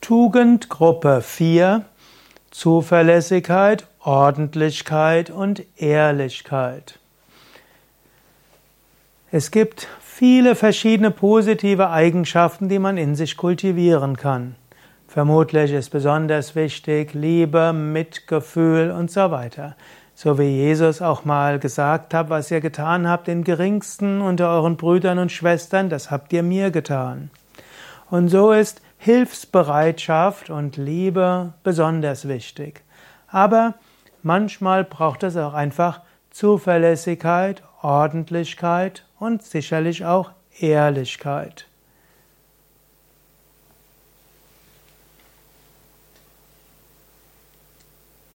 Tugendgruppe 4 Zuverlässigkeit, Ordentlichkeit und Ehrlichkeit. Es gibt viele verschiedene positive Eigenschaften, die man in sich kultivieren kann. Vermutlich ist besonders wichtig Liebe, Mitgefühl und so weiter. So wie Jesus auch mal gesagt hat, was ihr getan habt den geringsten unter euren Brüdern und Schwestern, das habt ihr mir getan. Und so ist Hilfsbereitschaft und Liebe besonders wichtig. Aber manchmal braucht es auch einfach Zuverlässigkeit, Ordentlichkeit und sicherlich auch Ehrlichkeit.